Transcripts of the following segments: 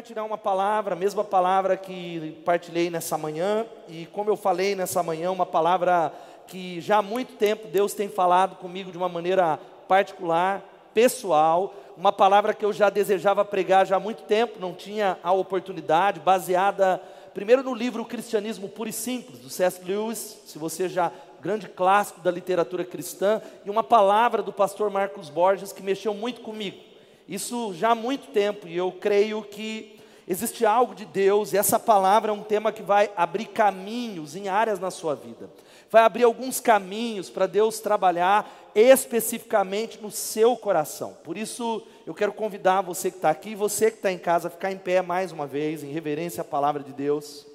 quero partilhar uma palavra, a mesma palavra que partilhei nessa manhã, e como eu falei nessa manhã, uma palavra que já há muito tempo Deus tem falado comigo de uma maneira particular, pessoal, uma palavra que eu já desejava pregar já há muito tempo, não tinha a oportunidade, baseada primeiro no livro Cristianismo Puro e Simples, do C.S. Lewis, se você já grande clássico da literatura cristã, e uma palavra do pastor Marcos Borges que mexeu muito comigo. Isso já há muito tempo e eu creio que existe algo de Deus e essa palavra é um tema que vai abrir caminhos em áreas na sua vida. Vai abrir alguns caminhos para Deus trabalhar especificamente no seu coração. Por isso, eu quero convidar você que está aqui, você que está em casa, a ficar em pé mais uma vez, em reverência à palavra de Deus.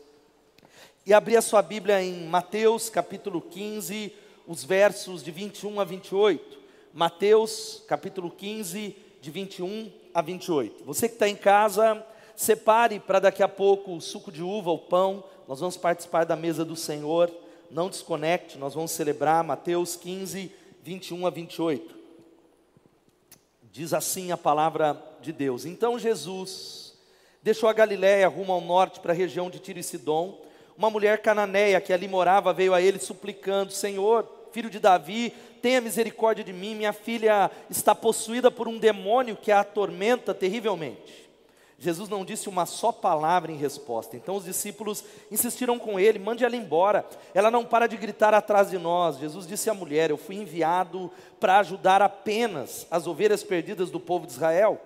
E abrir a sua Bíblia em Mateus capítulo 15, os versos de 21 a 28. Mateus capítulo 15, de 21 a 28. Você que está em casa, separe para daqui a pouco o suco de uva, o pão. Nós vamos participar da mesa do Senhor. Não desconecte, nós vamos celebrar Mateus 15, 21 a 28. Diz assim a palavra de Deus. Então Jesus deixou a Galiléia rumo ao norte para a região de Tiro e Sidom. Uma mulher cananeia que ali morava veio a ele suplicando: Senhor, filho de Davi, tenha misericórdia de mim, minha filha está possuída por um demônio que a atormenta terrivelmente. Jesus não disse uma só palavra em resposta. Então os discípulos insistiram com ele: mande ela embora. Ela não para de gritar atrás de nós. Jesus disse à mulher: Eu fui enviado para ajudar apenas as ovelhas perdidas do povo de Israel.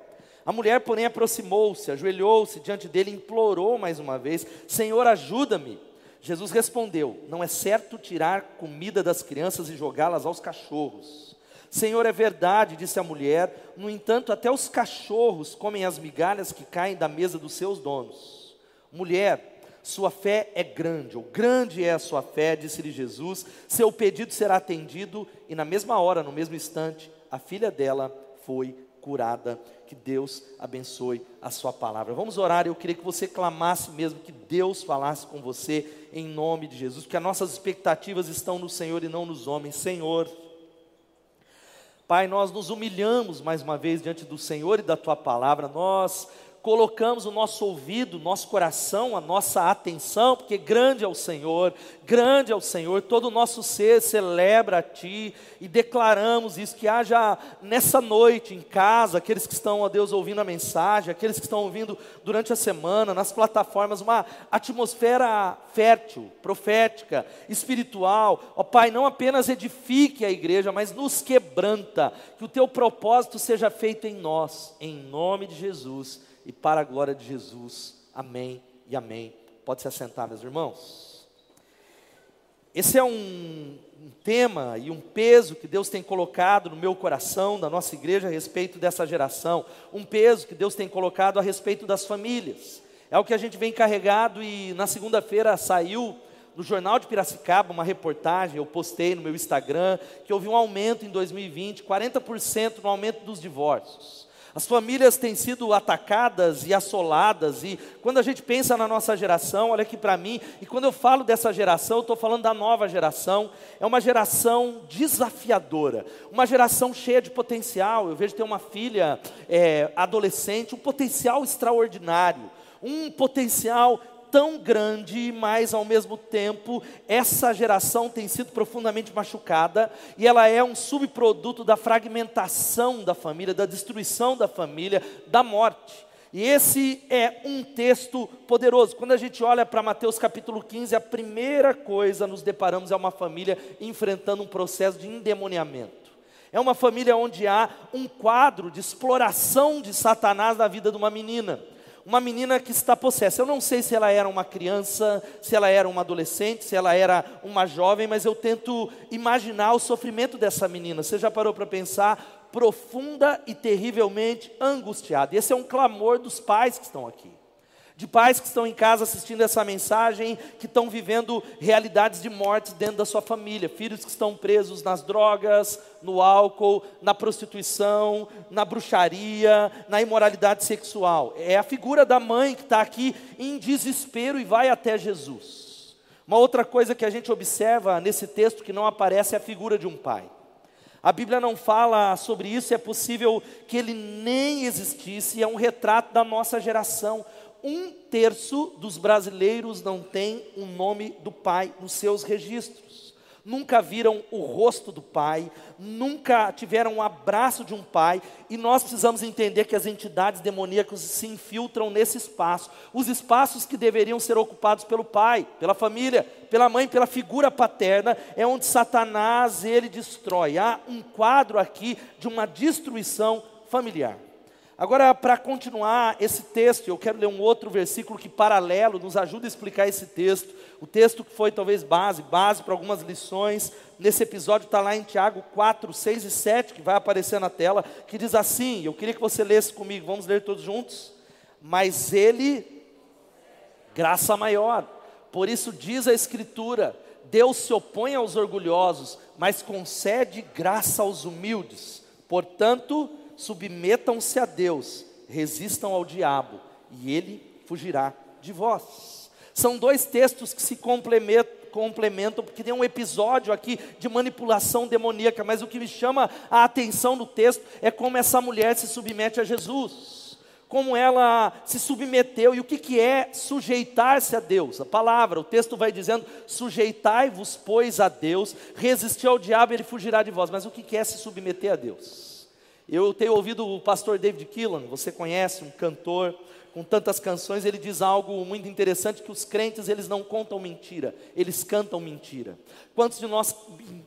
A mulher, porém, aproximou-se, ajoelhou-se diante dele implorou mais uma vez: Senhor, ajuda-me. Jesus respondeu: Não é certo tirar comida das crianças e jogá-las aos cachorros. Senhor, é verdade, disse a mulher, no entanto, até os cachorros comem as migalhas que caem da mesa dos seus donos. Mulher, sua fé é grande, ou grande é a sua fé, disse-lhe Jesus, seu pedido será atendido, e na mesma hora, no mesmo instante, a filha dela foi curada. Que Deus abençoe a sua palavra. Vamos orar. Eu queria que você clamasse mesmo, que Deus falasse com você em nome de Jesus, porque as nossas expectativas estão no Senhor e não nos homens. Senhor, Pai, nós nos humilhamos mais uma vez diante do Senhor e da tua palavra. Nós colocamos o nosso ouvido, nosso coração, a nossa atenção, porque grande é o Senhor, grande é o Senhor, todo o nosso ser celebra a Ti e declaramos isso, que haja nessa noite em casa, aqueles que estão, ó Deus, ouvindo a mensagem, aqueles que estão ouvindo durante a semana, nas plataformas, uma atmosfera fértil, profética, espiritual, ó Pai, não apenas edifique a igreja, mas nos quebranta, que o Teu propósito seja feito em nós, em nome de Jesus e para a glória de Jesus. Amém e amém. Pode se assentar, meus irmãos. Esse é um, um, tema e um peso que Deus tem colocado no meu coração, da nossa igreja, a respeito dessa geração. Um peso que Deus tem colocado a respeito das famílias. É o que a gente vem carregado e na segunda-feira saiu no Jornal de Piracicaba uma reportagem, eu postei no meu Instagram, que houve um aumento em 2020, 40% no aumento dos divórcios. As famílias têm sido atacadas e assoladas, e quando a gente pensa na nossa geração, olha aqui para mim, e quando eu falo dessa geração, eu estou falando da nova geração, é uma geração desafiadora, uma geração cheia de potencial. Eu vejo ter uma filha é, adolescente, um potencial extraordinário, um potencial tão grande, mas ao mesmo tempo essa geração tem sido profundamente machucada e ela é um subproduto da fragmentação da família, da destruição da família, da morte. E esse é um texto poderoso. Quando a gente olha para Mateus capítulo 15, a primeira coisa nos deparamos é uma família enfrentando um processo de endemoniamento. É uma família onde há um quadro de exploração de Satanás na vida de uma menina uma menina que está possessa. Eu não sei se ela era uma criança, se ela era uma adolescente, se ela era uma jovem, mas eu tento imaginar o sofrimento dessa menina. Você já parou para pensar? Profunda e terrivelmente angustiada. Esse é um clamor dos pais que estão aqui de pais que estão em casa assistindo essa mensagem, que estão vivendo realidades de morte dentro da sua família, filhos que estão presos nas drogas, no álcool, na prostituição, na bruxaria, na imoralidade sexual. É a figura da mãe que está aqui em desespero e vai até Jesus. Uma outra coisa que a gente observa nesse texto que não aparece é a figura de um pai. A Bíblia não fala sobre isso, é possível que ele nem existisse, é um retrato da nossa geração. Um terço dos brasileiros não tem o nome do pai nos seus registros nunca viram o rosto do pai, nunca tiveram um abraço de um pai, e nós precisamos entender que as entidades demoníacas se infiltram nesse espaço, os espaços que deveriam ser ocupados pelo pai, pela família, pela mãe, pela figura paterna, é onde Satanás ele destrói. Há um quadro aqui de uma destruição familiar. Agora, para continuar esse texto, eu quero ler um outro versículo que, paralelo, nos ajuda a explicar esse texto. O texto que foi talvez base, base para algumas lições. Nesse episódio está lá em Tiago 4, 6 e 7, que vai aparecer na tela, que diz assim: eu queria que você lesse comigo, vamos ler todos juntos. Mas ele, graça maior, por isso diz a Escritura: Deus se opõe aos orgulhosos, mas concede graça aos humildes. Portanto, submetam-se a Deus, resistam ao diabo, e ele fugirá de vós. São dois textos que se complementam, porque tem um episódio aqui de manipulação demoníaca, mas o que me chama a atenção no texto é como essa mulher se submete a Jesus, como ela se submeteu, e o que, que é sujeitar-se a Deus? A palavra, o texto vai dizendo: sujeitai-vos, pois, a Deus, resistir ao diabo, ele fugirá de vós. Mas o que, que é se submeter a Deus? Eu tenho ouvido o pastor David Killan, você conhece, um cantor com tantas canções, ele diz algo muito interessante que os crentes eles não contam mentira, eles cantam mentira. Quantos de nós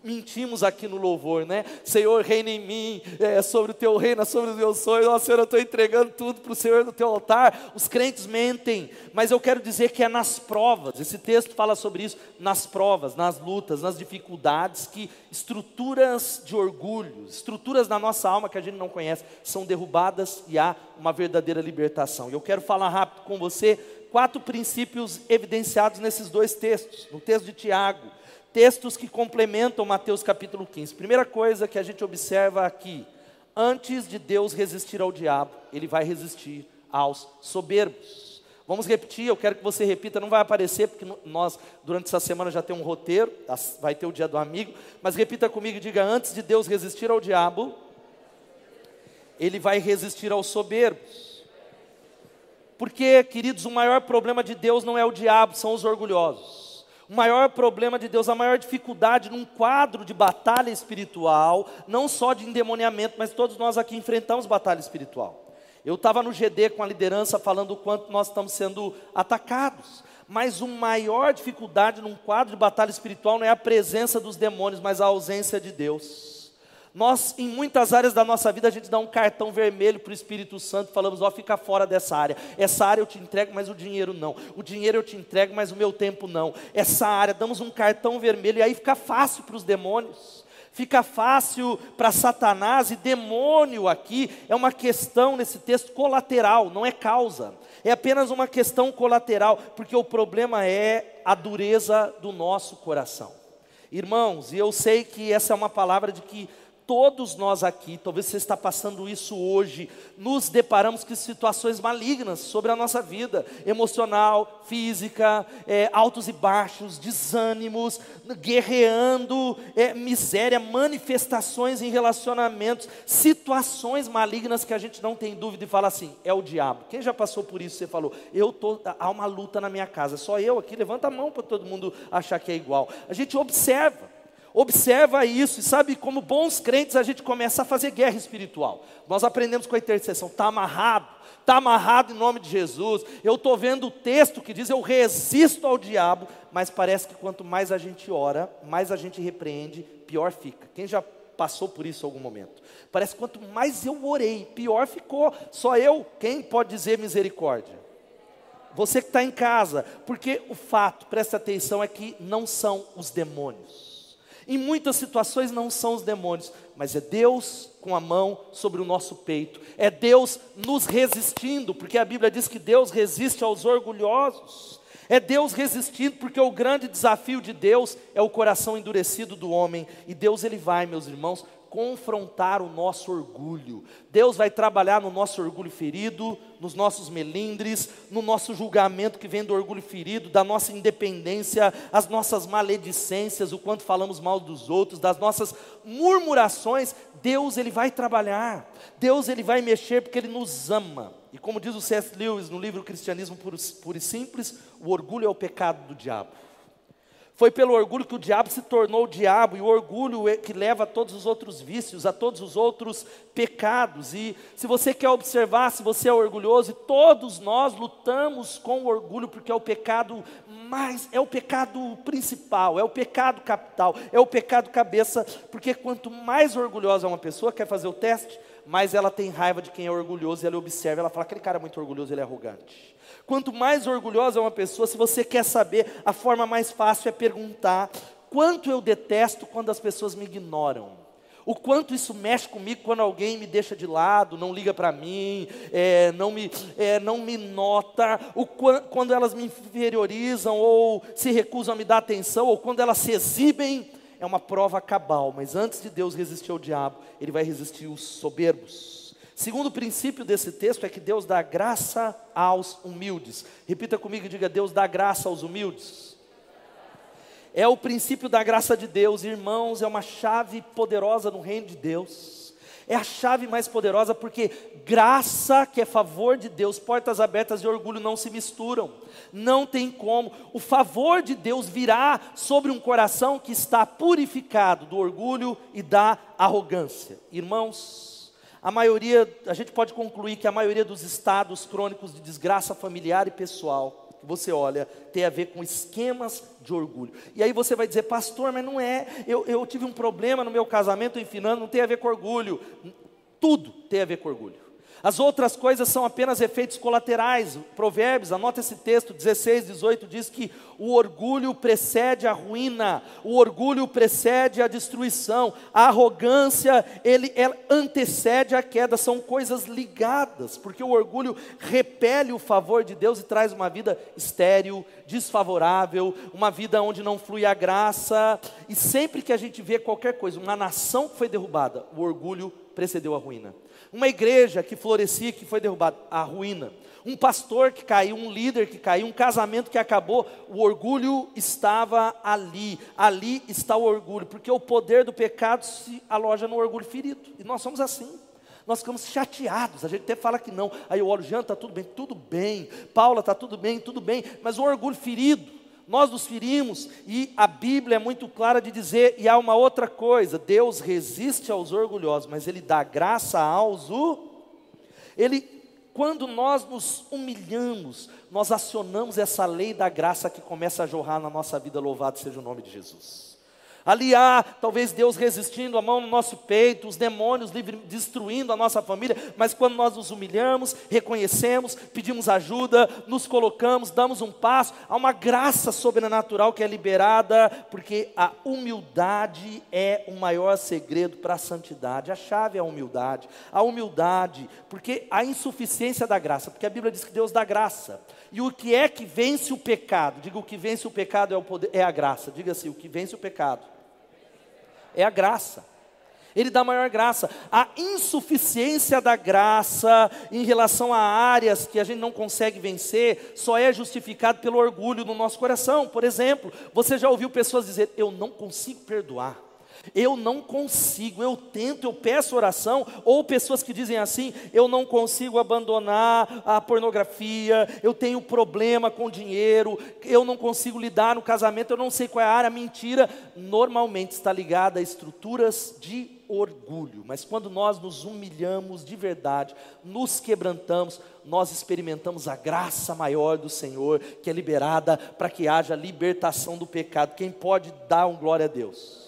mentimos aqui no louvor, né? Senhor, reina em mim, é, sobre o teu reino, sobre os meus sonhos. Nossa, Senhor, eu estou entregando tudo para o Senhor no teu altar. Os crentes mentem, mas eu quero dizer que é nas provas. Esse texto fala sobre isso, nas provas, nas lutas, nas dificuldades, que estruturas de orgulho, estruturas na nossa alma que a gente não conhece, são derrubadas e há uma verdadeira libertação. E eu quero falar rápido com você quatro princípios evidenciados nesses dois textos, no texto de Tiago textos que complementam Mateus capítulo 15. Primeira coisa que a gente observa aqui: antes de Deus resistir ao diabo, ele vai resistir aos soberbos. Vamos repetir, eu quero que você repita, não vai aparecer, porque nós, durante essa semana, já tem um roteiro, vai ter o dia do amigo, mas repita comigo e diga: antes de Deus resistir ao diabo, ele vai resistir aos soberbos. Porque, queridos, o maior problema de Deus não é o diabo, são os orgulhosos. O maior problema de Deus, a maior dificuldade num quadro de batalha espiritual, não só de endemoniamento, mas todos nós aqui enfrentamos batalha espiritual. Eu estava no GD com a liderança falando o quanto nós estamos sendo atacados. Mas a maior dificuldade num quadro de batalha espiritual não é a presença dos demônios, mas a ausência de Deus. Nós, em muitas áreas da nossa vida, a gente dá um cartão vermelho para o Espírito Santo, falamos, ó, fica fora dessa área. Essa área eu te entrego, mas o dinheiro não. O dinheiro eu te entrego, mas o meu tempo não. Essa área, damos um cartão vermelho, e aí fica fácil para os demônios. Fica fácil para Satanás, e demônio aqui é uma questão nesse texto colateral, não é causa. É apenas uma questão colateral, porque o problema é a dureza do nosso coração. Irmãos, e eu sei que essa é uma palavra de que todos nós aqui, talvez você está passando isso hoje, nos deparamos com situações malignas sobre a nossa vida, emocional, física, é, altos e baixos, desânimos, guerreando, é, miséria, manifestações em relacionamentos, situações malignas que a gente não tem dúvida e fala assim, é o diabo. Quem já passou por isso? Você falou, eu tô, há uma luta na minha casa, só eu aqui, levanta a mão para todo mundo achar que é igual. A gente observa. Observa isso e sabe como bons crentes a gente começa a fazer guerra espiritual. Nós aprendemos com a intercessão, está amarrado, está amarrado em nome de Jesus. Eu estou vendo o texto que diz eu resisto ao diabo, mas parece que quanto mais a gente ora, mais a gente repreende, pior fica. Quem já passou por isso em algum momento? Parece que quanto mais eu orei, pior ficou. Só eu, quem pode dizer misericórdia? Você que está em casa, porque o fato, presta atenção, é que não são os demônios. Em muitas situações não são os demônios, mas é Deus com a mão sobre o nosso peito, é Deus nos resistindo, porque a Bíblia diz que Deus resiste aos orgulhosos, é Deus resistindo, porque o grande desafio de Deus é o coração endurecido do homem, e Deus ele vai, meus irmãos, confrontar o nosso orgulho. Deus vai trabalhar no nosso orgulho ferido, nos nossos melindres, no nosso julgamento que vem do orgulho ferido, da nossa independência, as nossas maledicências, o quanto falamos mal dos outros, das nossas murmurações. Deus ele vai trabalhar. Deus ele vai mexer porque ele nos ama. E como diz o C.S. Lewis no livro Cristianismo Puro e Simples, o orgulho é o pecado do diabo. Foi pelo orgulho que o diabo se tornou o diabo, e o orgulho é que leva a todos os outros vícios, a todos os outros pecados. E se você quer observar, se você é orgulhoso, e todos nós lutamos com o orgulho, porque é o pecado mais, é o pecado principal, é o pecado capital, é o pecado cabeça, porque quanto mais orgulhosa uma pessoa, quer fazer o teste, mais ela tem raiva de quem é orgulhoso, e ela observa, ela fala, aquele cara é muito orgulhoso, ele é arrogante. Quanto mais orgulhosa é uma pessoa, se você quer saber, a forma mais fácil é perguntar: quanto eu detesto quando as pessoas me ignoram? O quanto isso mexe comigo quando alguém me deixa de lado, não liga para mim, é, não, me, é, não me nota, o quando elas me inferiorizam ou se recusam a me dar atenção, ou quando elas se exibem, é uma prova cabal. Mas antes de Deus resistir ao diabo, ele vai resistir os soberbos. Segundo princípio desse texto é que Deus dá graça aos humildes. Repita comigo e diga: Deus dá graça aos humildes. É o princípio da graça de Deus, irmãos, é uma chave poderosa no reino de Deus. É a chave mais poderosa porque graça, que é favor de Deus, portas abertas e orgulho não se misturam. Não tem como. O favor de Deus virá sobre um coração que está purificado do orgulho e da arrogância. Irmãos, a maioria, a gente pode concluir que a maioria dos estados crônicos de desgraça familiar e pessoal, que você olha, tem a ver com esquemas de orgulho. E aí você vai dizer, pastor, mas não é, eu, eu tive um problema no meu casamento enfinando, não tem a ver com orgulho. Tudo tem a ver com orgulho. As outras coisas são apenas efeitos colaterais. Provérbios, anota esse texto, 16, 18, diz que o orgulho precede a ruína, o orgulho precede a destruição, a arrogância, ele, antecede a queda, são coisas ligadas, porque o orgulho repele o favor de Deus e traz uma vida estéril, desfavorável, uma vida onde não flui a graça, e sempre que a gente vê qualquer coisa, uma nação que foi derrubada, o orgulho precedeu a ruína. Uma igreja que florescia, que foi derrubada, a ruína. Um pastor que caiu, um líder que caiu, um casamento que acabou, o orgulho estava ali. Ali está o orgulho, porque o poder do pecado se aloja no orgulho ferido. E nós somos assim. Nós ficamos chateados, a gente até fala que não. Aí eu olho, Jean, está tudo bem, tudo bem. Paula, está tudo bem, tudo bem. Mas o orgulho ferido, nós nos ferimos e a Bíblia é muito clara de dizer, e há uma outra coisa: Deus resiste aos orgulhosos, mas Ele dá graça aos o. Ele, quando nós nos humilhamos, nós acionamos essa lei da graça que começa a jorrar na nossa vida, louvado seja o nome de Jesus. Ali há talvez Deus resistindo a mão no nosso peito, os demônios livre, destruindo a nossa família, mas quando nós nos humilhamos, reconhecemos, pedimos ajuda, nos colocamos, damos um passo, há uma graça sobrenatural que é liberada, porque a humildade é o maior segredo para a santidade. A chave é a humildade. A humildade, porque a insuficiência da graça, porque a Bíblia diz que Deus dá graça. E o que é que vence o pecado? Diga o que vence o pecado é, o poder, é a graça. Diga assim: o que vence o pecado é a graça. Ele dá maior graça. A insuficiência da graça em relação a áreas que a gente não consegue vencer só é justificado pelo orgulho no nosso coração. Por exemplo, você já ouviu pessoas dizer: Eu não consigo perdoar. Eu não consigo, eu tento, eu peço oração, ou pessoas que dizem assim: eu não consigo abandonar a pornografia, eu tenho problema com dinheiro, eu não consigo lidar no casamento, eu não sei qual é a área. Mentira, normalmente está ligada a estruturas de orgulho, mas quando nós nos humilhamos de verdade, nos quebrantamos, nós experimentamos a graça maior do Senhor, que é liberada para que haja libertação do pecado. Quem pode dar um glória a Deus?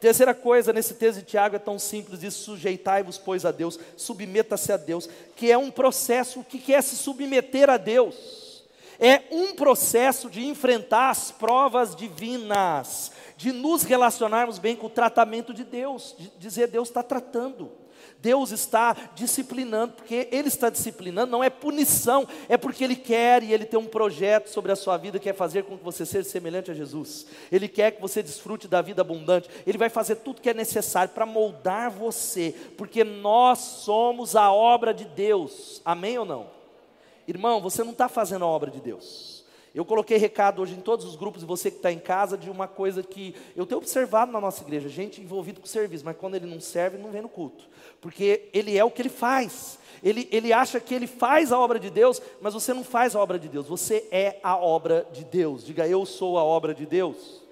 Terceira coisa nesse texto de Tiago é tão simples, diz sujeitai-vos, pois, a Deus, submeta-se a Deus, que é um processo, o que é se submeter a Deus? É um processo de enfrentar as provas divinas, de nos relacionarmos bem com o tratamento de Deus, de dizer Deus está tratando. Deus está disciplinando, porque Ele está disciplinando, não é punição, é porque Ele quer e Ele tem um projeto sobre a sua vida, que é fazer com que você seja semelhante a Jesus. Ele quer que você desfrute da vida abundante, Ele vai fazer tudo que é necessário para moldar você, porque nós somos a obra de Deus, amém ou não? Irmão, você não está fazendo a obra de Deus. Eu coloquei recado hoje em todos os grupos, e você que está em casa, de uma coisa que eu tenho observado na nossa igreja: gente envolvida com serviço, mas quando ele não serve, não vem no culto, porque ele é o que ele faz. Ele, ele acha que ele faz a obra de Deus, mas você não faz a obra de Deus, você é a obra de Deus. Diga, eu sou a obra de Deus.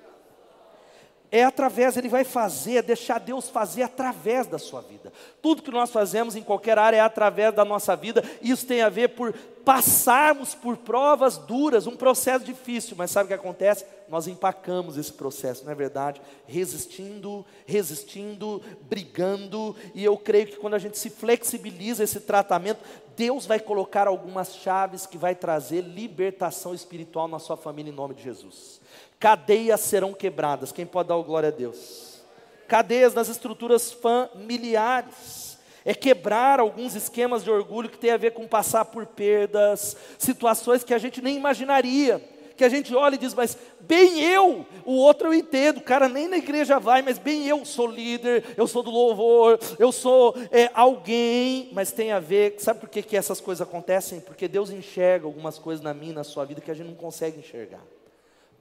É através, ele vai fazer, deixar Deus fazer através da sua vida. Tudo que nós fazemos em qualquer área é através da nossa vida. Isso tem a ver por passarmos por provas duras, um processo difícil, mas sabe o que acontece? Nós empacamos esse processo, não é verdade? Resistindo, resistindo, brigando, e eu creio que quando a gente se flexibiliza esse tratamento, Deus vai colocar algumas chaves que vai trazer libertação espiritual na sua família em nome de Jesus cadeias serão quebradas. Quem pode dar glória a Deus? Cadeias nas estruturas familiares. É quebrar alguns esquemas de orgulho que tem a ver com passar por perdas, situações que a gente nem imaginaria. Que a gente olha e diz, mas bem eu, o outro eu entendo, o cara nem na igreja vai, mas bem eu sou líder, eu sou do louvor, eu sou é, alguém, mas tem a ver, sabe por que, que essas coisas acontecem? Porque Deus enxerga algumas coisas na minha, na sua vida que a gente não consegue enxergar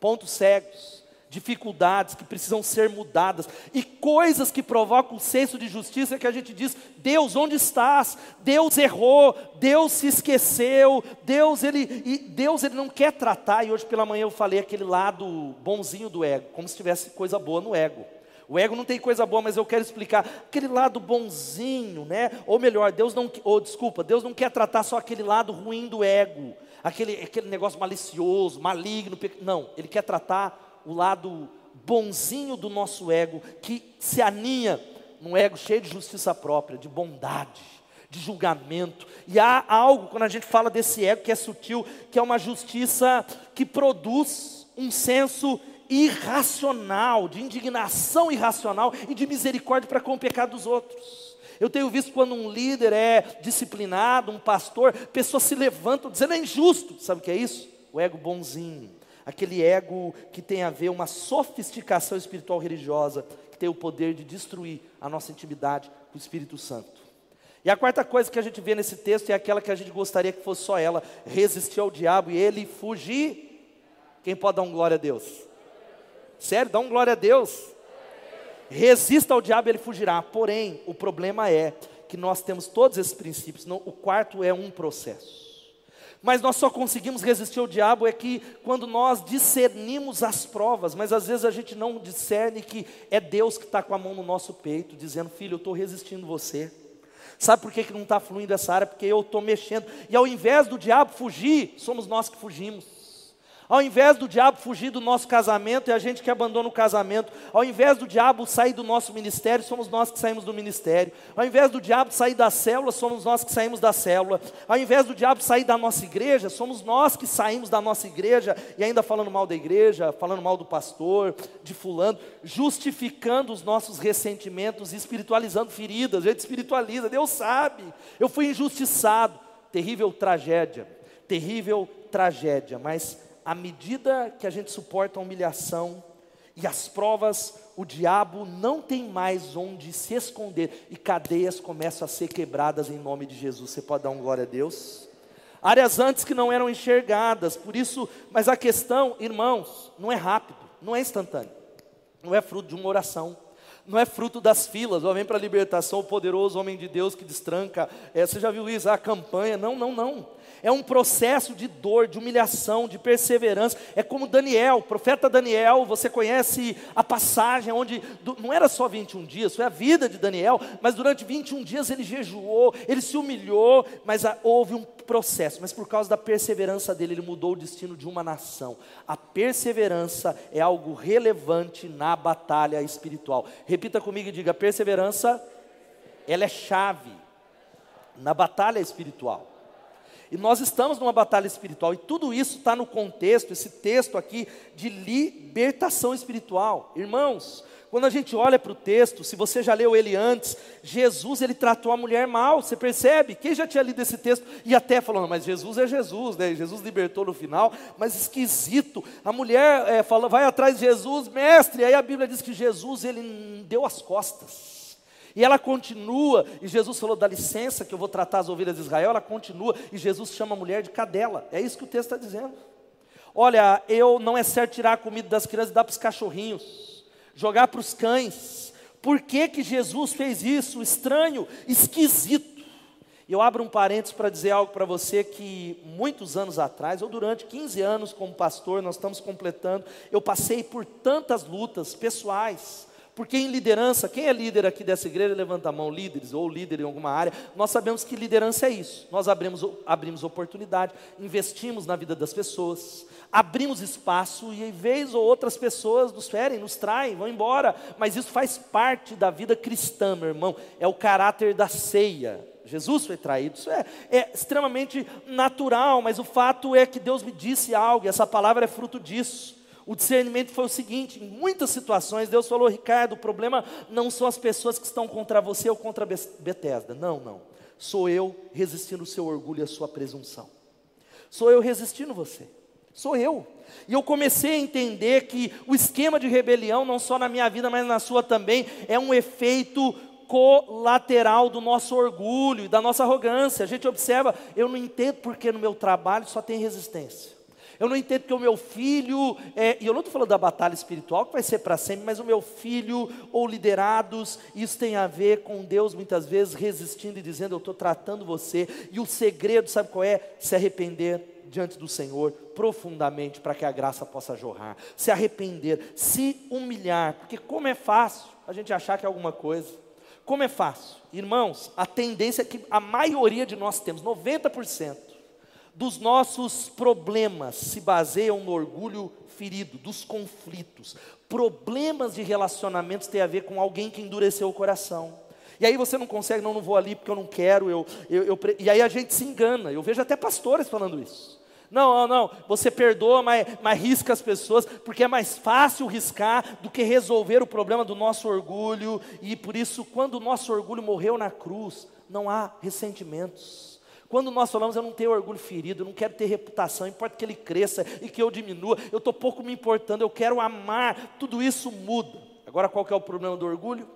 pontos cegos, dificuldades que precisam ser mudadas e coisas que provocam o senso de justiça que a gente diz: Deus, onde estás? Deus errou, Deus se esqueceu, Deus ele, Deus ele não quer tratar. E hoje pela manhã eu falei aquele lado bonzinho do ego, como se tivesse coisa boa no ego. O ego não tem coisa boa, mas eu quero explicar aquele lado bonzinho, né? Ou melhor, Deus não, ou desculpa, Deus não quer tratar só aquele lado ruim do ego aquele, aquele negócio malicioso, maligno. Não, ele quer tratar o lado bonzinho do nosso ego, que se aninha num ego cheio de justiça própria, de bondade, de julgamento. E há algo, quando a gente fala desse ego que é sutil, que é uma justiça que produz um senso irracional, de indignação irracional e de misericórdia para com o pecado dos outros. Eu tenho visto quando um líder é disciplinado, um pastor, pessoas se levantam dizendo é injusto. Sabe o que é isso? O ego bonzinho. Aquele ego que tem a ver uma sofisticação espiritual religiosa, que tem o poder de destruir a nossa intimidade com o Espírito Santo. E a quarta coisa que a gente vê nesse texto é aquela que a gente gostaria que fosse só ela: resistir ao diabo e ele fugir. Quem pode dar um glória a Deus? Sério, dá um glória a Deus. Resista ao diabo, ele fugirá. Porém, o problema é que nós temos todos esses princípios. Não, o quarto é um processo. Mas nós só conseguimos resistir ao diabo é que quando nós discernimos as provas, mas às vezes a gente não discerne que é Deus que está com a mão no nosso peito, dizendo, filho, eu estou resistindo você. Sabe por que, que não está fluindo essa área? Porque eu estou mexendo. E ao invés do diabo fugir, somos nós que fugimos. Ao invés do diabo fugir do nosso casamento, é a gente que abandona o casamento. Ao invés do diabo sair do nosso ministério, somos nós que saímos do ministério. Ao invés do diabo sair da célula, somos nós que saímos da célula. Ao invés do diabo sair da nossa igreja, somos nós que saímos da nossa igreja e ainda falando mal da igreja, falando mal do pastor, de fulano, justificando os nossos ressentimentos, espiritualizando feridas. A gente espiritualiza, Deus sabe. Eu fui injustiçado. Terrível tragédia. Terrível tragédia, mas à medida que a gente suporta a humilhação e as provas, o diabo não tem mais onde se esconder e cadeias começam a ser quebradas em nome de Jesus. Você pode dar um glória a Deus? Áreas antes que não eram enxergadas, por isso, mas a questão, irmãos, não é rápido, não é instantâneo, não é fruto de uma oração, não é fruto das filas, vem para a libertação, o poderoso homem de Deus que destranca, é, você já viu isso, a campanha, não, não, não, é um processo de dor, de humilhação, de perseverança. É como Daniel, profeta Daniel, você conhece a passagem onde não era só 21 dias, foi a vida de Daniel, mas durante 21 dias ele jejuou, ele se humilhou, mas houve um processo, mas por causa da perseverança dele, ele mudou o destino de uma nação. A perseverança é algo relevante na batalha espiritual. Repita comigo e diga: perseverança, ela é chave na batalha espiritual. E nós estamos numa batalha espiritual, e tudo isso está no contexto, esse texto aqui, de libertação espiritual. Irmãos, quando a gente olha para o texto, se você já leu ele antes, Jesus ele tratou a mulher mal, você percebe? Quem já tinha lido esse texto e até falando, mas Jesus é Jesus, né? Jesus libertou no final, mas esquisito. A mulher é, fala, vai atrás de Jesus, mestre. Aí a Bíblia diz que Jesus ele deu as costas. E ela continua, e Jesus falou: dá licença que eu vou tratar as ovelhas de Israel. Ela continua, e Jesus chama a mulher de cadela. É isso que o texto está dizendo. Olha, eu não é certo tirar a comida das crianças e dar para os cachorrinhos jogar para os cães. Por que, que Jesus fez isso? Estranho, esquisito. Eu abro um parênteses para dizer algo para você que muitos anos atrás, ou durante 15 anos como pastor, nós estamos completando, eu passei por tantas lutas pessoais, porque em liderança, quem é líder aqui dessa igreja, levanta a mão, líderes ou líder em alguma área, nós sabemos que liderança é isso. Nós abrimos, abrimos oportunidade, investimos na vida das pessoas, abrimos espaço e, em vez ou outras pessoas nos ferem, nos traem, vão embora. Mas isso faz parte da vida cristã, meu irmão. É o caráter da ceia. Jesus foi traído, isso é, é extremamente natural, mas o fato é que Deus me disse algo, e essa palavra é fruto disso. O discernimento foi o seguinte: em muitas situações, Deus falou, Ricardo, o problema não são as pessoas que estão contra você ou contra Betesda. Não, não. Sou eu resistindo o seu orgulho e a sua presunção. Sou eu resistindo você. Sou eu. E eu comecei a entender que o esquema de rebelião, não só na minha vida, mas na sua também, é um efeito colateral do nosso orgulho e da nossa arrogância. A gente observa, eu não entendo porque no meu trabalho só tem resistência. Eu não entendo que o meu filho, é, e eu não estou falando da batalha espiritual que vai ser para sempre, mas o meu filho ou liderados, isso tem a ver com Deus muitas vezes resistindo e dizendo: Eu estou tratando você. E o segredo, sabe qual é? Se arrepender diante do Senhor profundamente para que a graça possa jorrar, se arrepender, se humilhar, porque como é fácil a gente achar que é alguma coisa, como é fácil, irmãos, a tendência é que a maioria de nós temos, 90% dos nossos problemas se baseiam no orgulho ferido, dos conflitos, problemas de relacionamentos têm a ver com alguém que endureceu o coração. E aí você não consegue, não, não vou ali porque eu não quero, eu, eu, eu, e aí a gente se engana. Eu vejo até pastores falando isso. Não, não, não, você perdoa, mas, mas risca as pessoas, porque é mais fácil riscar do que resolver o problema do nosso orgulho. E por isso, quando o nosso orgulho morreu na cruz, não há ressentimentos. Quando nós falamos, eu não tenho orgulho ferido, eu não quero ter reputação, importa que ele cresça e que eu diminua, eu estou pouco me importando, eu quero amar, tudo isso muda. Agora, qual que é o problema do orgulho?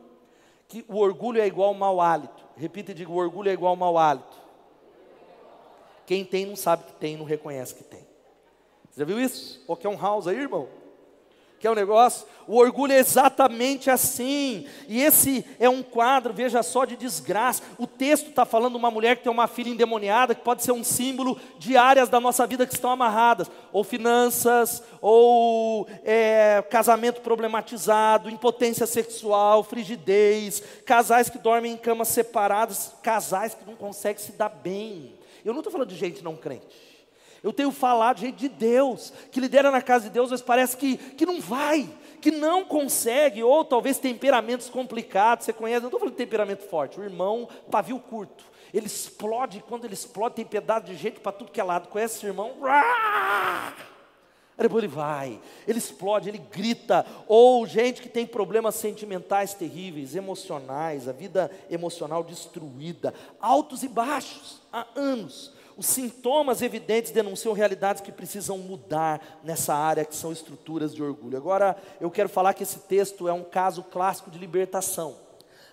Que o orgulho é igual ao mau hálito. Repita e diga: o orgulho é igual ao mau hálito. Quem tem não sabe que tem, não reconhece que tem. Você já viu isso? Ou quer um house aí, irmão? Quer um negócio? O orgulho é exatamente assim. E esse é um quadro, veja só, de desgraça. O texto está falando de uma mulher que tem uma filha endemoniada, que pode ser um símbolo de áreas da nossa vida que estão amarradas. Ou finanças, ou é, casamento problematizado, impotência sexual, frigidez, casais que dormem em camas separadas, casais que não conseguem se dar bem. Eu não estou falando de gente não crente. Eu tenho falado de gente de Deus, que lidera na casa de Deus, mas parece que, que não vai, que não consegue, ou talvez temperamentos complicados. Você conhece, não estou falando de temperamento forte, o irmão, pavio curto. Ele explode, quando ele explode, tem pedaço de gente para tudo que é lado. Conhece esse irmão? Depois ele vai, ele explode, ele grita. Ou gente que tem problemas sentimentais terríveis, emocionais, a vida emocional destruída, altos e baixos, há anos. Os sintomas evidentes denunciam realidades que precisam mudar nessa área, que são estruturas de orgulho. Agora, eu quero falar que esse texto é um caso clássico de libertação.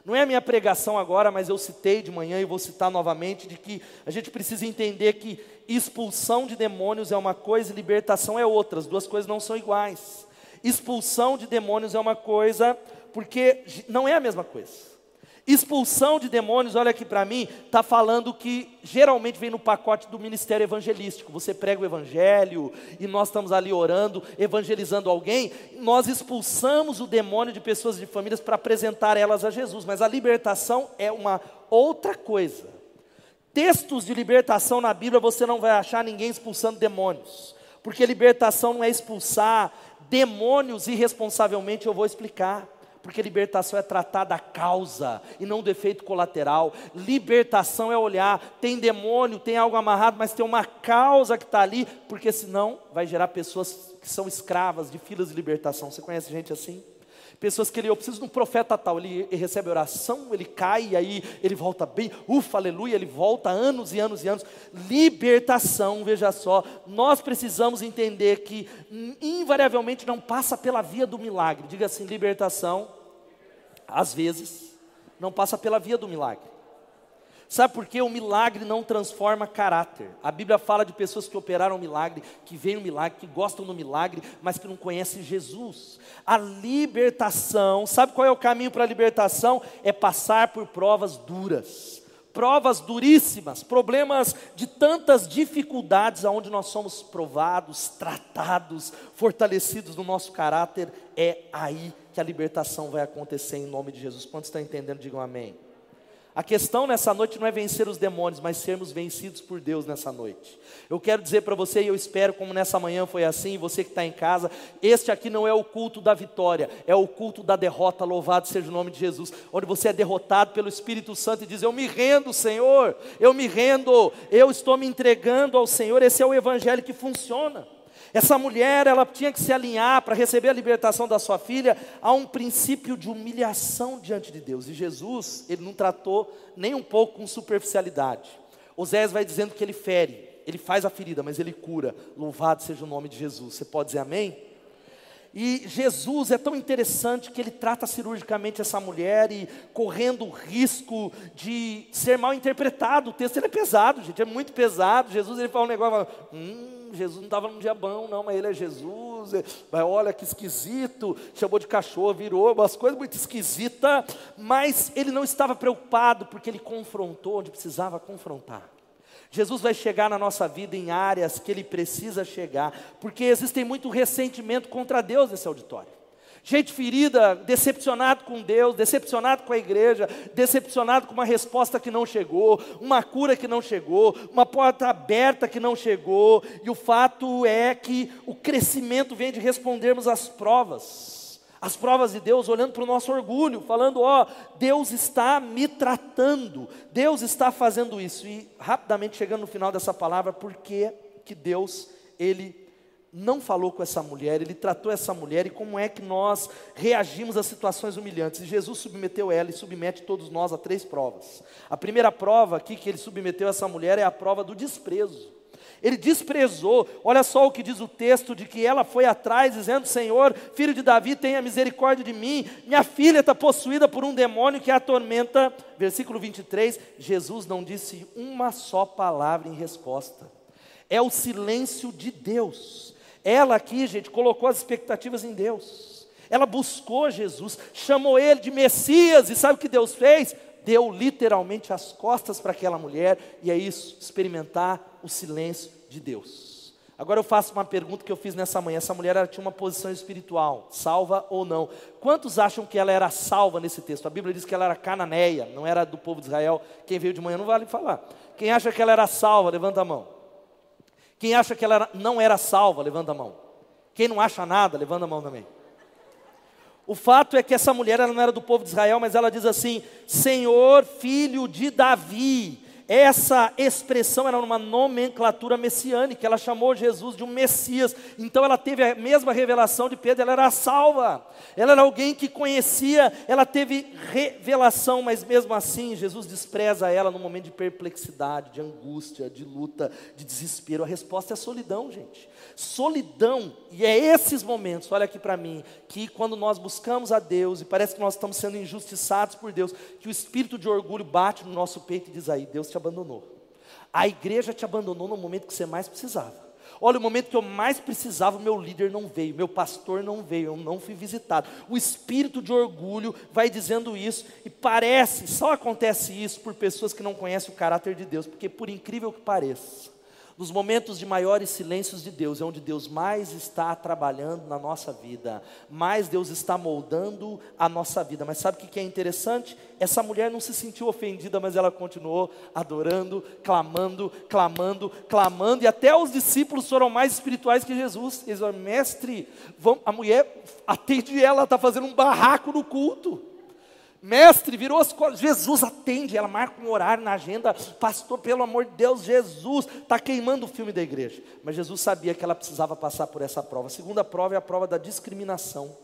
Não é a minha pregação agora, mas eu citei de manhã e vou citar novamente de que a gente precisa entender que expulsão de demônios é uma coisa e libertação é outra. As duas coisas não são iguais. Expulsão de demônios é uma coisa, porque não é a mesma coisa. Expulsão de demônios, olha aqui para mim, está falando que geralmente vem no pacote do ministério evangelístico. Você prega o evangelho e nós estamos ali orando, evangelizando alguém. Nós expulsamos o demônio de pessoas de famílias para apresentar elas a Jesus. Mas a libertação é uma outra coisa. Textos de libertação na Bíblia você não vai achar ninguém expulsando demônios, porque libertação não é expulsar demônios irresponsavelmente. Eu vou explicar. Porque libertação é tratar da causa e não do efeito colateral. Libertação é olhar, tem demônio, tem algo amarrado, mas tem uma causa que está ali, porque senão vai gerar pessoas que são escravas de filas de libertação. Você conhece gente assim? Pessoas que ele, eu preciso de um profeta tal, ele, ele recebe oração, ele cai, aí ele volta bem, ufa, aleluia, ele volta anos e anos e anos. Libertação, veja só, nós precisamos entender que invariavelmente não passa pela via do milagre. Diga assim: libertação, às vezes, não passa pela via do milagre. Sabe por quê? O milagre não transforma caráter. A Bíblia fala de pessoas que operaram milagre, que veem o milagre, que gostam do milagre, mas que não conhecem Jesus. A libertação, sabe qual é o caminho para a libertação? É passar por provas duras. Provas duríssimas, problemas de tantas dificuldades, aonde nós somos provados, tratados, fortalecidos no nosso caráter, é aí que a libertação vai acontecer em nome de Jesus. Quantos estão entendendo? Digam amém. A questão nessa noite não é vencer os demônios, mas sermos vencidos por Deus nessa noite. Eu quero dizer para você, e eu espero, como nessa manhã foi assim, você que está em casa, este aqui não é o culto da vitória, é o culto da derrota, louvado seja o nome de Jesus, onde você é derrotado pelo Espírito Santo e diz: Eu me rendo, Senhor, eu me rendo, eu estou me entregando ao Senhor. Esse é o evangelho que funciona. Essa mulher, ela tinha que se alinhar para receber a libertação da sua filha a um princípio de humilhação diante de Deus. E Jesus, ele não tratou nem um pouco com superficialidade. Osés vai dizendo que ele fere, ele faz a ferida, mas ele cura. Louvado seja o nome de Jesus. Você pode dizer amém? E Jesus é tão interessante que ele trata cirurgicamente essa mulher e correndo o risco de ser mal interpretado. O texto é pesado, gente, é muito pesado. Jesus ele fala um negócio, fala, hum, Jesus não estava num dia bom, não, mas ele é Jesus. É, vai, olha que esquisito, chamou de cachorro, virou, umas coisas muito esquisitas. Mas ele não estava preocupado porque ele confrontou onde precisava confrontar. Jesus vai chegar na nossa vida em áreas que Ele precisa chegar, porque existem muito ressentimento contra Deus nesse auditório. Gente ferida, decepcionado com Deus, decepcionado com a igreja, decepcionado com uma resposta que não chegou, uma cura que não chegou, uma porta aberta que não chegou, e o fato é que o crescimento vem de respondermos às provas as provas de Deus, olhando para o nosso orgulho, falando: Ó, Deus está me tratando, Deus está fazendo isso. E rapidamente chegando no final dessa palavra, por que, que Deus, Ele não falou com essa mulher, Ele tratou essa mulher e como é que nós reagimos a situações humilhantes. E Jesus submeteu ela e submete todos nós a três provas. A primeira prova aqui que Ele submeteu essa mulher é a prova do desprezo. Ele desprezou. Olha só o que diz o texto: de que ela foi atrás, dizendo: Senhor, filho de Davi, tenha misericórdia de mim. Minha filha está possuída por um demônio que a atormenta. Versículo 23. Jesus não disse uma só palavra em resposta. É o silêncio de Deus. Ela aqui, gente, colocou as expectativas em Deus. Ela buscou Jesus, chamou ele de Messias, e sabe o que Deus fez? deu literalmente as costas para aquela mulher, e é isso, experimentar o silêncio de Deus. Agora eu faço uma pergunta que eu fiz nessa manhã: essa mulher tinha uma posição espiritual, salva ou não? Quantos acham que ela era salva nesse texto? A Bíblia diz que ela era cananeia, não era do povo de Israel. Quem veio de manhã não vale falar. Quem acha que ela era salva, levanta a mão. Quem acha que ela não era salva, levanta a mão. Quem não acha nada, levanta a mão também. O fato é que essa mulher ela não era do povo de Israel, mas ela diz assim: Senhor, filho de Davi. Essa expressão era uma nomenclatura messiânica, ela chamou Jesus de um Messias, então ela teve a mesma revelação de Pedro, ela era salva, ela era alguém que conhecia, ela teve revelação, mas mesmo assim Jesus despreza ela no momento de perplexidade, de angústia, de luta, de desespero. A resposta é solidão, gente. Solidão, e é esses momentos, olha aqui para mim, que quando nós buscamos a Deus e parece que nós estamos sendo injustiçados por Deus, que o espírito de orgulho bate no nosso peito e diz aí: Deus te abandonou. A igreja te abandonou no momento que você mais precisava. Olha, o momento que eu mais precisava, meu líder não veio, meu pastor não veio, eu não fui visitado. O espírito de orgulho vai dizendo isso, e parece, só acontece isso por pessoas que não conhecem o caráter de Deus, porque por incrível que pareça, Nos momentos de maiores silêncios de Deus, é onde Deus mais está trabalhando na nossa vida, mais Deus está moldando a nossa vida. Mas sabe o que é interessante? Essa mulher não se sentiu ofendida, mas ela continuou adorando, clamando, clamando, clamando, e até os discípulos foram mais espirituais que Jesus. Eles falaram, mestre, vamos, a mulher atende ela, está fazendo um barraco no culto. Mestre, virou as costas. Jesus atende, ela marca um horário na agenda. Pastor, pelo amor de Deus, Jesus está queimando o filme da igreja. Mas Jesus sabia que ela precisava passar por essa prova. A segunda prova é a prova da discriminação.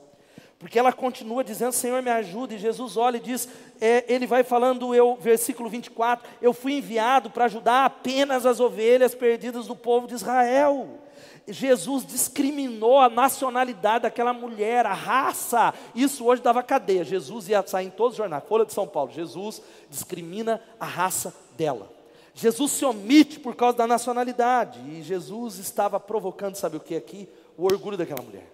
Porque ela continua dizendo, Senhor, me ajude. E Jesus olha e diz, é, ele vai falando, eu, versículo 24: Eu fui enviado para ajudar apenas as ovelhas perdidas do povo de Israel. Jesus discriminou a nacionalidade daquela mulher, a raça. Isso hoje dava cadeia. Jesus ia sair em todos os jornais, Folha de São Paulo. Jesus discrimina a raça dela. Jesus se omite por causa da nacionalidade. E Jesus estava provocando, sabe o que aqui? O orgulho daquela mulher.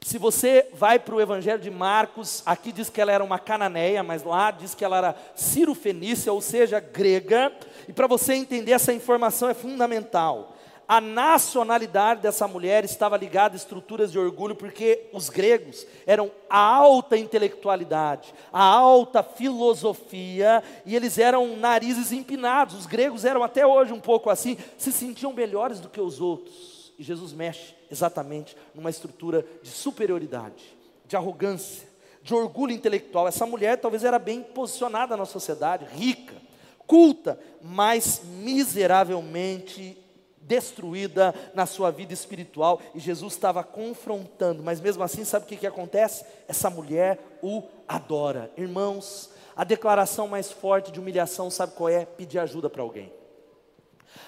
Se você vai para o Evangelho de Marcos, aqui diz que ela era uma cananeia, mas lá diz que ela era cirofenícia, ou seja, grega. E para você entender essa informação é fundamental. A nacionalidade dessa mulher estava ligada a estruturas de orgulho, porque os gregos eram a alta intelectualidade, a alta filosofia, e eles eram narizes empinados. Os gregos eram até hoje um pouco assim, se sentiam melhores do que os outros. E Jesus mexe exatamente numa estrutura de superioridade, de arrogância, de orgulho intelectual. Essa mulher talvez era bem posicionada na sociedade, rica, culta, mas miseravelmente destruída na sua vida espiritual e Jesus estava confrontando, mas mesmo assim, sabe o que, que acontece? Essa mulher o adora. Irmãos, a declaração mais forte de humilhação, sabe qual é? Pedir ajuda para alguém.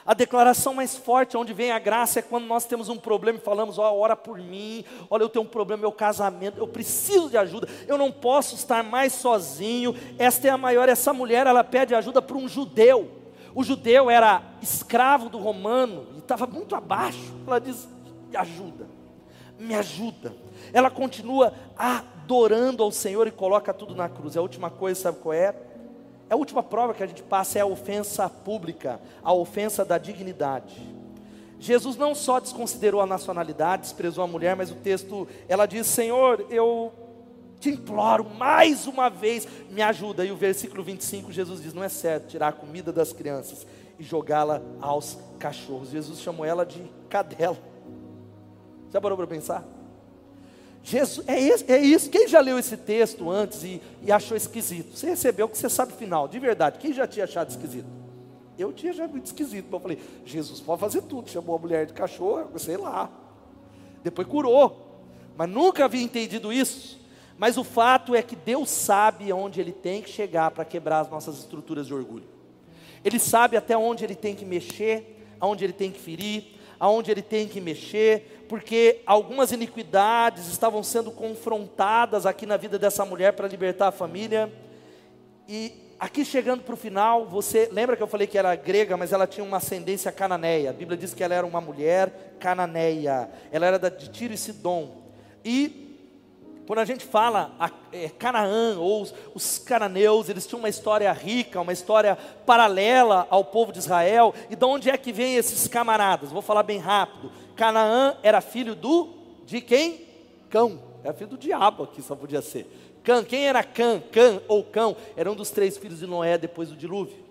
A declaração mais forte, onde vem a graça, é quando nós temos um problema e falamos: ó, oh, ora por mim, olha, eu tenho um problema, meu casamento, eu preciso de ajuda, eu não posso estar mais sozinho. Esta é a maior, essa mulher, ela pede ajuda para um judeu. O judeu era escravo do romano e estava muito abaixo. Ela diz: me ajuda, me ajuda. Ela continua adorando ao Senhor e coloca tudo na cruz. A última coisa, sabe qual é? A última prova que a gente passa é a ofensa pública, a ofensa da dignidade. Jesus não só desconsiderou a nacionalidade, desprezou a mulher, mas o texto, ela diz: Senhor, eu te imploro mais uma vez, me ajuda. E o versículo 25, Jesus diz: Não é certo tirar a comida das crianças e jogá-la aos cachorros. Jesus chamou ela de cadela. Já parou para pensar? Jesus, é, isso, é isso. Quem já leu esse texto antes e, e achou esquisito? Você recebeu o que você sabe final, de verdade. Quem já tinha achado esquisito? Eu tinha já muito esquisito. Eu falei, Jesus pode fazer tudo. Chamou a mulher de cachorro, sei lá. Depois curou. Mas nunca havia entendido isso. Mas o fato é que Deus sabe aonde Ele tem que chegar para quebrar as nossas estruturas de orgulho. Ele sabe até onde Ele tem que mexer, aonde Ele tem que ferir, aonde Ele tem que mexer, porque algumas iniquidades estavam sendo confrontadas aqui na vida dessa mulher para libertar a família. E aqui chegando para o final, você lembra que eu falei que era grega, mas ela tinha uma ascendência cananeia. A Bíblia diz que ela era uma mulher cananeia. Ela era de Tiro e Sidom. E quando a gente fala a, é, Canaã ou os, os cananeus, eles tinham uma história rica, uma história paralela ao povo de Israel. E de onde é que vem esses camaradas? Vou falar bem rápido. Canaã era filho do de quem? Cão. Era filho do diabo aqui, só podia ser. Cã, quem era Cã? Cã ou Cão era um dos três filhos de Noé depois do dilúvio.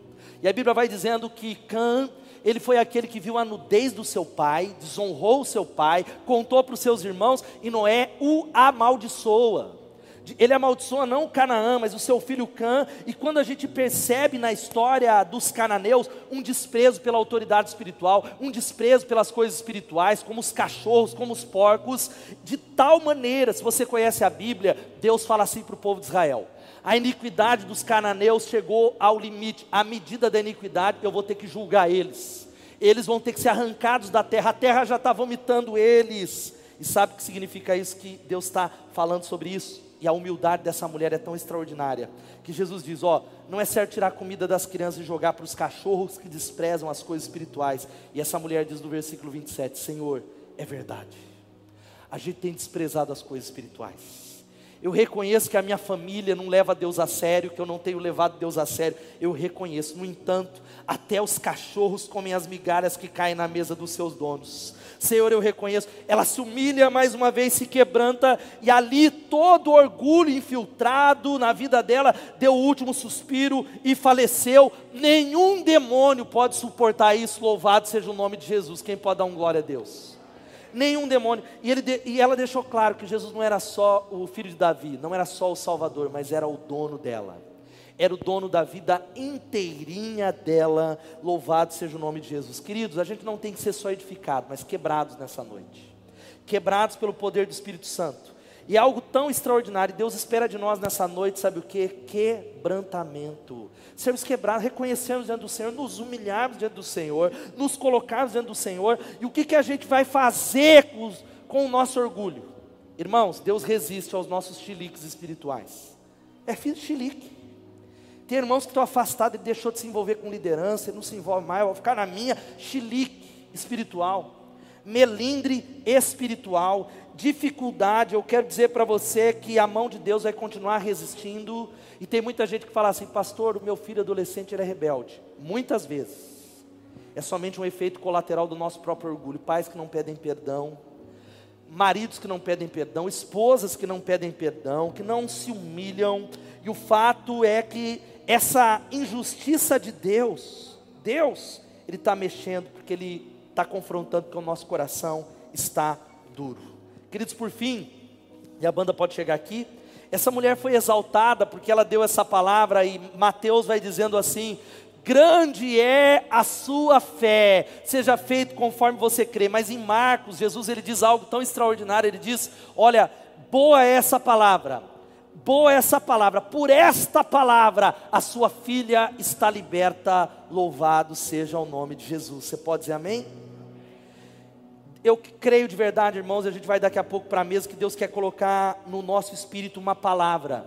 E a Bíblia vai dizendo que Cã ele foi aquele que viu a nudez do seu pai, desonrou o seu pai, contou para os seus irmãos e Noé o amaldiçoa. Ele amaldiçoa não Canaã, mas o seu filho Cã, e quando a gente percebe na história dos cananeus um desprezo pela autoridade espiritual, um desprezo pelas coisas espirituais, como os cachorros, como os porcos, de tal maneira, se você conhece a Bíblia, Deus fala assim para o povo de Israel: a iniquidade dos cananeus chegou ao limite, à medida da iniquidade, eu vou ter que julgar eles. Eles vão ter que ser arrancados da terra, a terra já está vomitando eles. E sabe o que significa isso? Que Deus está falando sobre isso. E a humildade dessa mulher é tão extraordinária que Jesus diz: Ó, não é certo tirar a comida das crianças e jogar para os cachorros que desprezam as coisas espirituais. E essa mulher diz no versículo 27: Senhor, é verdade. A gente tem desprezado as coisas espirituais. Eu reconheço que a minha família não leva Deus a sério, que eu não tenho levado Deus a sério. Eu reconheço. No entanto, até os cachorros comem as migalhas que caem na mesa dos seus donos. Senhor, eu reconheço. Ela se humilha mais uma vez, se quebranta, e ali todo orgulho infiltrado na vida dela deu o último suspiro e faleceu. Nenhum demônio pode suportar isso. Louvado seja o nome de Jesus. Quem pode dar um glória a Deus? Nenhum demônio. E, ele, e ela deixou claro que Jesus não era só o filho de Davi, não era só o Salvador, mas era o dono dela. Era o dono da vida inteirinha dela. Louvado seja o nome de Jesus. Queridos, a gente não tem que ser só edificado, mas quebrados nessa noite. Quebrados pelo poder do Espírito Santo e é algo tão extraordinário, Deus espera de nós nessa noite, sabe o que? Quebrantamento. Sermos quebrados, reconhecermos diante do Senhor, nos humilharmos diante do Senhor, nos colocarmos diante do Senhor. E o que, que a gente vai fazer com, os, com o nosso orgulho? Irmãos, Deus resiste aos nossos chiliques espirituais. É filho de chilique. Tem irmãos que estão afastados, ele deixou de se envolver com liderança, ele não se envolve mais, vou ficar na minha, chilique espiritual melindre espiritual, dificuldade, eu quero dizer para você que a mão de Deus vai continuar resistindo. E tem muita gente que fala assim, pastor, o meu filho adolescente é rebelde. Muitas vezes. É somente um efeito colateral do nosso próprio orgulho. Pais que não pedem perdão, maridos que não pedem perdão, esposas que não pedem perdão, que não se humilham. E o fato é que essa injustiça de Deus, Deus, Ele está mexendo, porque Ele está confrontando que o nosso coração está duro. Queridos, por fim, e a banda pode chegar aqui, essa mulher foi exaltada porque ela deu essa palavra e Mateus vai dizendo assim: grande é a sua fé, seja feito conforme você crê. Mas em Marcos, Jesus ele diz algo tão extraordinário, ele diz: "Olha, boa é essa palavra. Boa é essa palavra. Por esta palavra a sua filha está liberta. Louvado seja o nome de Jesus." Você pode dizer amém? Eu creio de verdade, irmãos, a gente vai daqui a pouco para a mesa, que Deus quer colocar no nosso espírito uma palavra.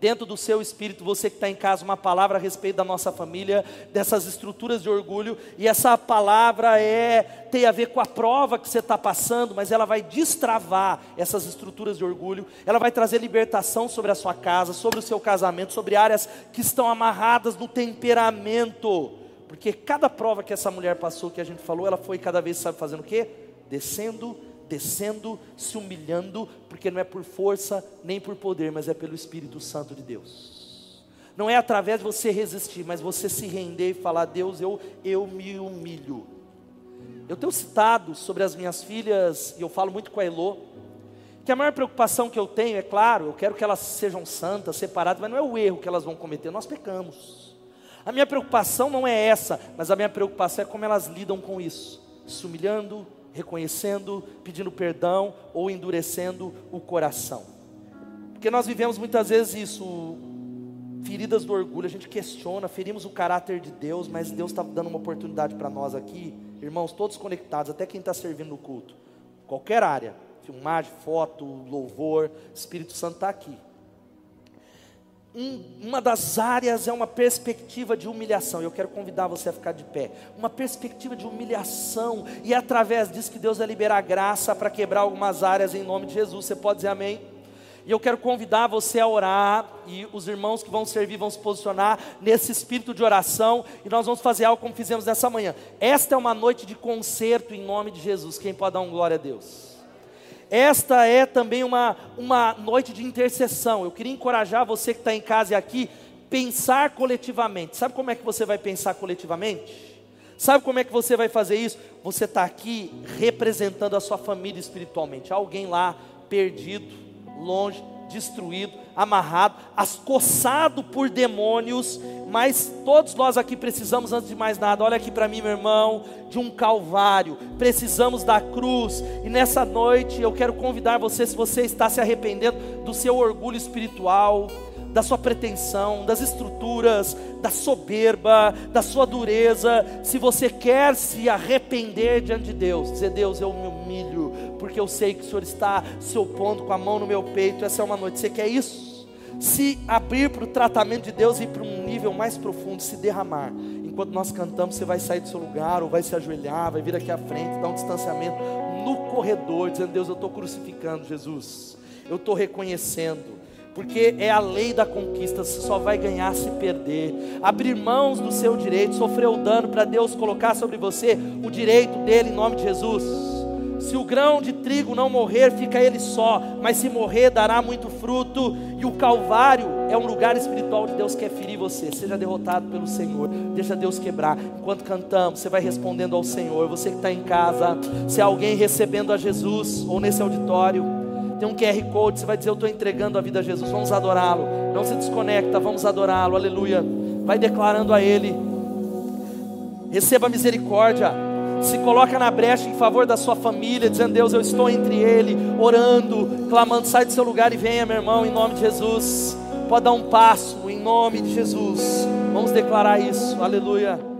Dentro do seu espírito, você que está em casa, uma palavra a respeito da nossa família, dessas estruturas de orgulho, e essa palavra é tem a ver com a prova que você está passando, mas ela vai destravar essas estruturas de orgulho, ela vai trazer libertação sobre a sua casa, sobre o seu casamento, sobre áreas que estão amarradas no temperamento. Porque cada prova que essa mulher passou, que a gente falou, ela foi cada vez, sabe, fazendo o quê? Descendo, descendo, se humilhando, porque não é por força nem por poder, mas é pelo Espírito Santo de Deus. Não é através de você resistir, mas você se render e falar: Deus, eu, eu me humilho. Eu tenho citado sobre as minhas filhas, e eu falo muito com a Elô, que a maior preocupação que eu tenho, é claro, eu quero que elas sejam santas, separadas, mas não é o erro que elas vão cometer, nós pecamos. A minha preocupação não é essa, mas a minha preocupação é como elas lidam com isso, se humilhando, reconhecendo, pedindo perdão ou endurecendo o coração. Porque nós vivemos muitas vezes isso, feridas do orgulho, a gente questiona, ferimos o caráter de Deus, mas Deus está dando uma oportunidade para nós aqui, irmãos, todos conectados, até quem está servindo no culto, qualquer área, filmagem, foto, louvor, Espírito Santo está aqui um, uma das áreas é uma perspectiva de humilhação. Eu quero convidar você a ficar de pé. Uma perspectiva de humilhação. E é através disso que Deus vai liberar graça para quebrar algumas áreas em nome de Jesus. Você pode dizer amém? E eu quero convidar você a orar. E os irmãos que vão servir vão se posicionar nesse espírito de oração. E nós vamos fazer algo como fizemos nessa manhã. Esta é uma noite de concerto em nome de Jesus. Quem pode dar um glória a Deus? Esta é também uma, uma noite de intercessão. Eu queria encorajar você que está em casa e aqui, pensar coletivamente. Sabe como é que você vai pensar coletivamente? Sabe como é que você vai fazer isso? Você está aqui representando a sua família espiritualmente. Alguém lá perdido, longe, destruído, amarrado, ascoçado por demônios, mas todos nós aqui precisamos, antes de mais nada, olha aqui para mim, meu irmão, de um calvário, precisamos da cruz, e nessa noite eu quero convidar você, se você está se arrependendo do seu orgulho espiritual, da sua pretensão, das estruturas, da soberba, da sua dureza. Se você quer se arrepender diante de Deus, dizer: Deus, eu me humilho, porque eu sei que o Senhor está se opondo com a mão no meu peito. Essa é uma noite. Você quer isso? Se abrir para o tratamento de Deus e ir para um nível mais profundo, se derramar. Enquanto nós cantamos, você vai sair do seu lugar, ou vai se ajoelhar, vai vir aqui à frente, dar um distanciamento no corredor, dizendo: Deus, eu estou crucificando Jesus, eu estou reconhecendo porque é a lei da conquista, você só vai ganhar se perder. Abrir mãos do seu direito, sofrer o dano para Deus colocar sobre você o direito dele em nome de Jesus. Se o grão de trigo não morrer, fica ele só, mas se morrer, dará muito fruto. E o Calvário é um lugar espiritual onde Deus quer ferir você. Seja derrotado pelo Senhor, deixa Deus quebrar. Enquanto cantamos, você vai respondendo ao Senhor. Você que está em casa, se há alguém recebendo a Jesus ou nesse auditório, tem um QR Code, você vai dizer: Eu estou entregando a vida a Jesus, vamos adorá-lo. Não se desconecta, vamos adorá-lo, aleluia. Vai declarando a Ele. Receba misericórdia. Se coloca na brecha em favor da sua família, dizendo: Deus, eu estou entre ele, orando, clamando. Sai do seu lugar e venha, meu irmão, em nome de Jesus. Pode dar um passo, em nome de Jesus. Vamos declarar isso, aleluia.